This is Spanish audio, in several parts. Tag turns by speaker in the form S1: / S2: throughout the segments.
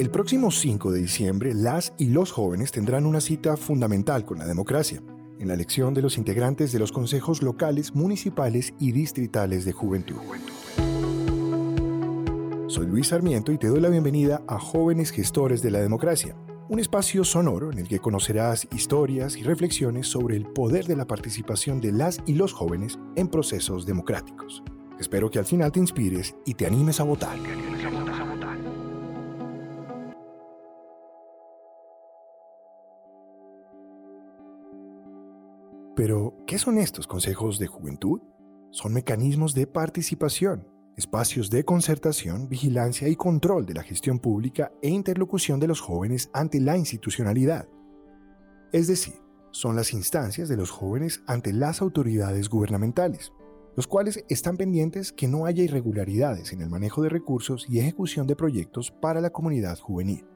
S1: El próximo 5 de diciembre, las y los jóvenes tendrán una cita fundamental con la democracia, en la elección de los integrantes de los consejos locales, municipales y distritales de juventud. Soy Luis Sarmiento y te doy la bienvenida a Jóvenes Gestores de la Democracia, un espacio sonoro en el que conocerás historias y reflexiones sobre el poder de la participación de las y los jóvenes en procesos democráticos. Espero que al final te inspires y te animes a votar. Pero, ¿qué son estos consejos de juventud? Son mecanismos de participación espacios de concertación, vigilancia y control de la gestión pública e interlocución de los jóvenes ante la institucionalidad. Es decir, son las instancias de los jóvenes ante las autoridades gubernamentales, los cuales están pendientes que no haya irregularidades en el manejo de recursos y ejecución de proyectos para la comunidad juvenil.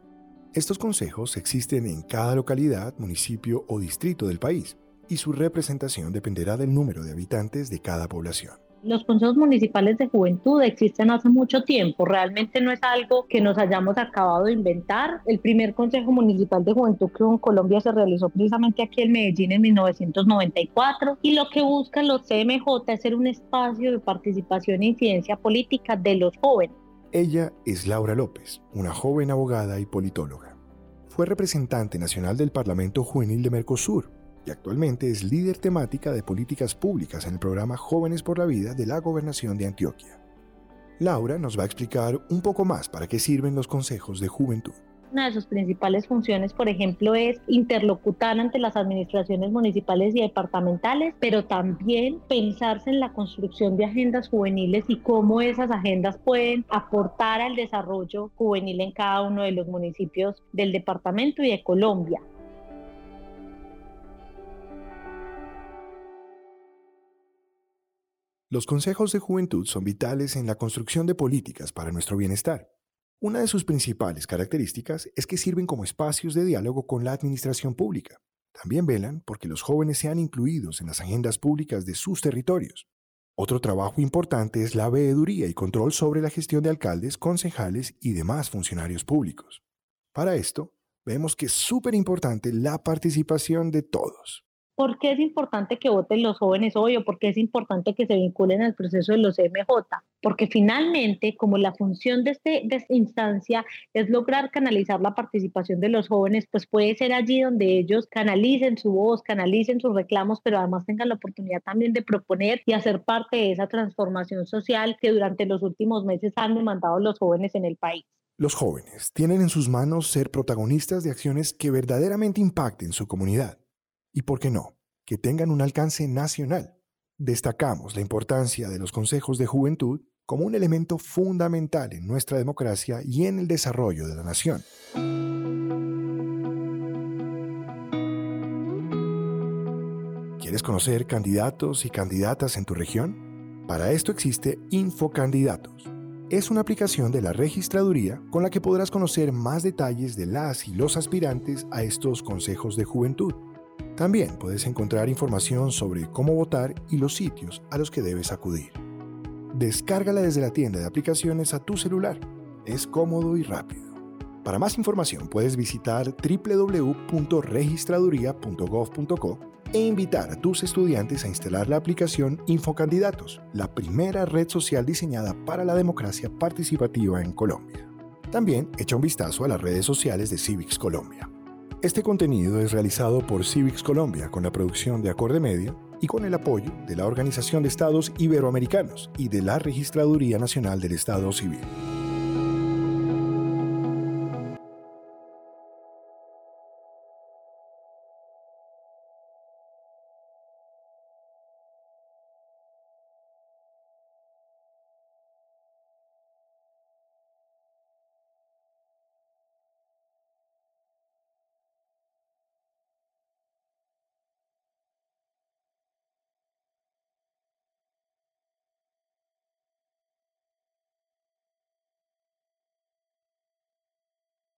S1: Estos consejos existen en cada localidad, municipio o distrito del país, y su representación dependerá del número de habitantes de cada población.
S2: Los consejos municipales de juventud existen hace mucho tiempo, realmente no es algo que nos hayamos acabado de inventar. El primer consejo municipal de juventud que en Colombia se realizó precisamente aquí en Medellín en 1994 y lo que buscan los CMJ es ser un espacio de participación e incidencia política de los jóvenes.
S1: Ella es Laura López, una joven abogada y politóloga. Fue representante nacional del Parlamento Juvenil de Mercosur y actualmente es líder temática de políticas públicas en el programa Jóvenes por la Vida de la Gobernación de Antioquia. Laura nos va a explicar un poco más para qué sirven los consejos de juventud.
S2: Una de sus principales funciones, por ejemplo, es interlocutar ante las administraciones municipales y departamentales, pero también pensarse en la construcción de agendas juveniles y cómo esas agendas pueden aportar al desarrollo juvenil en cada uno de los municipios del departamento y de Colombia.
S1: Los consejos de juventud son vitales en la construcción de políticas para nuestro bienestar. Una de sus principales características es que sirven como espacios de diálogo con la administración pública. También velan porque los jóvenes sean incluidos en las agendas públicas de sus territorios. Otro trabajo importante es la veeduría y control sobre la gestión de alcaldes, concejales y demás funcionarios públicos. Para esto, vemos que es súper importante la participación de todos.
S2: ¿Por qué es importante que voten los jóvenes hoy o por qué es importante que se vinculen al proceso de los MJ? Porque finalmente, como la función de, este, esta instancia es lograr canalizar la participación de los jóvenes, pues puede ser allí donde ellos canalicen su voz, canalicen sus reclamos, pero además tengan la oportunidad también de proponer y hacer parte de esa transformación social que durante los últimos meses han demandado los jóvenes en el país.
S1: Los jóvenes tienen en sus manos ser protagonistas de acciones que verdaderamente impacten su comunidad y, por qué no, que tengan un alcance nacional. Destacamos la importancia de los consejos de juventud como un elemento fundamental en nuestra democracia y en el desarrollo de la nación. ¿Quieres conocer candidatos y candidatas en tu región? Para esto existe Infocandidatos. Es una aplicación de la registraduría con la que podrás conocer más detalles de las y los aspirantes a estos consejos de juventud también puedes encontrar información sobre cómo votar y los sitios a los que debes acudir. Descárgala desde la tienda de aplicaciones a tu celular. Es cómodo y rápido. Para más información puedes visitar www.registraduría.gov.co e invitar a tus estudiantes a instalar la aplicación Infocandidatos, la primera red social diseñada para la democracia participativa en Colombia. También echa un vistazo a las redes sociales de Civics Colombia. Este contenido es realizado por Civics Colombia con la producción de Acorde Media y con el apoyo de la Organización de Estados Iberoamericanos y de la Registraduría Nacional del Estado Civil.